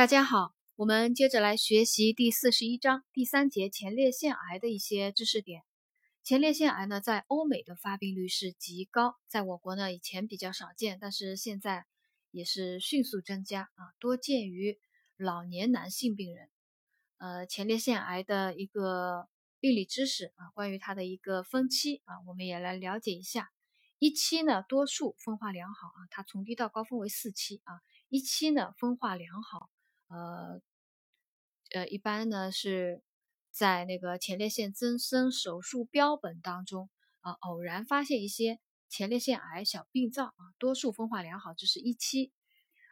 大家好，我们接着来学习第四十一章第三节前列腺癌的一些知识点。前列腺癌呢，在欧美的发病率是极高，在我国呢以前比较少见，但是现在也是迅速增加啊，多见于老年男性病人。呃，前列腺癌的一个病理知识啊，关于它的一个分期啊，我们也来了解一下。一期呢，多数分化良好啊，它从低到高分为四期啊，一期呢分化良好。呃，呃，一般呢是在那个前列腺增生手术标本当中啊，偶然发现一些前列腺癌小病灶啊，多数分化良好，这是一期。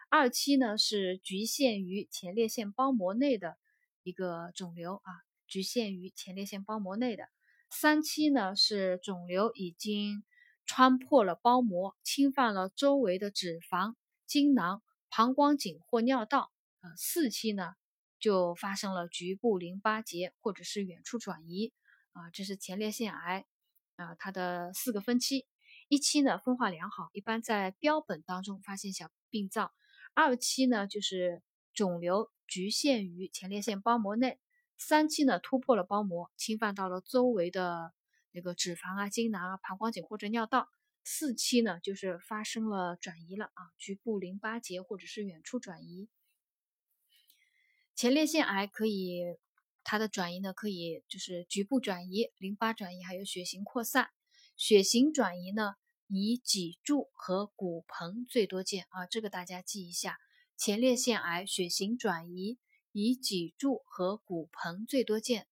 二期呢是局限于前列腺包膜内的一个肿瘤啊，局限于前列腺包膜内的。三期呢是肿瘤已经穿破了包膜，侵犯了周围的脂肪、精囊、膀胱颈或尿道。呃，四期呢就发生了局部淋巴结或者是远处转移啊，这是前列腺癌啊，它的四个分期。一期呢分化良好，一般在标本当中发现小病灶。二期呢就是肿瘤局限于前列腺包膜内。三期呢突破了包膜，侵犯到了周围的那个脂肪啊、精囊啊、膀胱颈或者尿道。四期呢就是发生了转移了啊，局部淋巴结或者是远处转移。前列腺癌可以，它的转移呢可以就是局部转移、淋巴转移，还有血型扩散。血型转移呢以脊柱和骨盆最多见啊，这个大家记一下。前列腺癌血型转移以脊柱和骨盆最多见。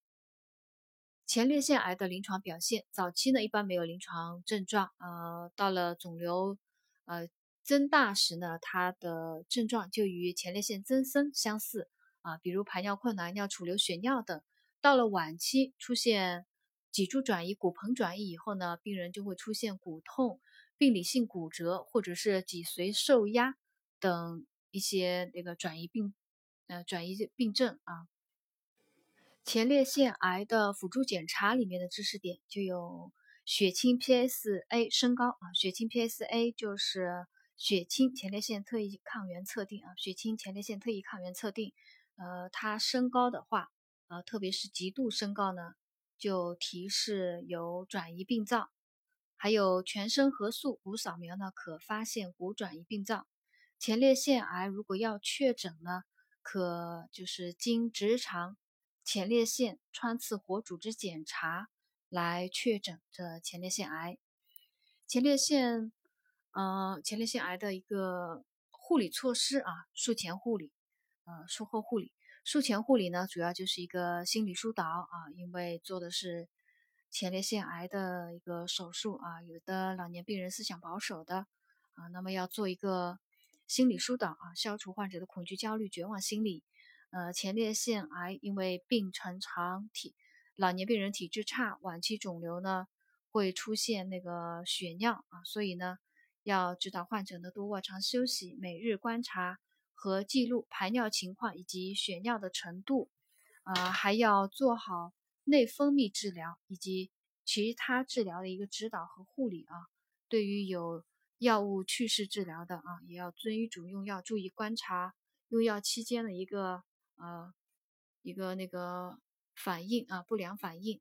前列腺癌的临床表现，早期呢一般没有临床症状，呃，到了肿瘤呃增大时呢，它的症状就与前列腺增生相似。啊，比如排尿困难、尿储留血尿等，到了晚期出现脊柱转移、骨盆转移以后呢，病人就会出现骨痛、病理性骨折或者是脊髓受压等一些那个转移病，呃，转移病症啊。前列腺癌的辅助检查里面的知识点就有血清 PSA 升高啊，血清 PSA 就是血清前列腺特异抗原测定啊，血清前列腺特异抗原测定。呃，它升高的话，呃，特别是极度升高呢，就提示有转移病灶。还有全身核素骨扫描呢，可发现骨转移病灶。前列腺癌如果要确诊呢，可就是经直肠前列腺穿刺活组织检查来确诊这前列腺癌。前列腺，呃，前列腺癌的一个护理措施啊，术前护理。呃，术后护理，术前护理呢，主要就是一个心理疏导啊，因为做的是前列腺癌的一个手术啊，有的老年病人思想保守的啊，那么要做一个心理疏导啊，消除患者的恐惧、焦虑、绝望心理。呃，前列腺癌因为病程长体，老年病人体质差，晚期肿瘤呢会出现那个血尿啊，所以呢要指导患者呢多卧床休息，每日观察。和记录排尿情况以及血尿的程度，啊，还要做好内分泌治疗以及其他治疗的一个指导和护理啊。对于有药物去势治疗的啊，也要遵医嘱用药，注意观察用药期间的一个呃一个那个反应啊，不良反应。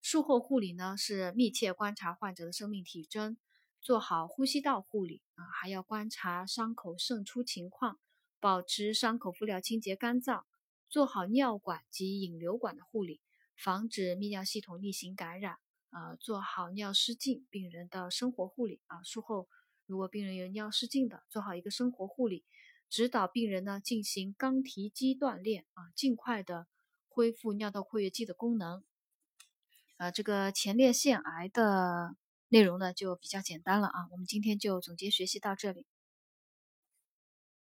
术后护理呢是密切观察患者的生命体征，做好呼吸道护理啊，还要观察伤口渗出情况。保持伤口敷料清洁干燥，做好尿管及引流管的护理，防止泌尿系统逆行感染。啊，做好尿失禁病人的生活护理啊。术后如果病人有尿失禁的，做好一个生活护理，指导病人呢进行肛提肌锻炼啊，尽快的恢复尿道括约肌的功能。啊，这个前列腺癌的内容呢就比较简单了啊。我们今天就总结学习到这里。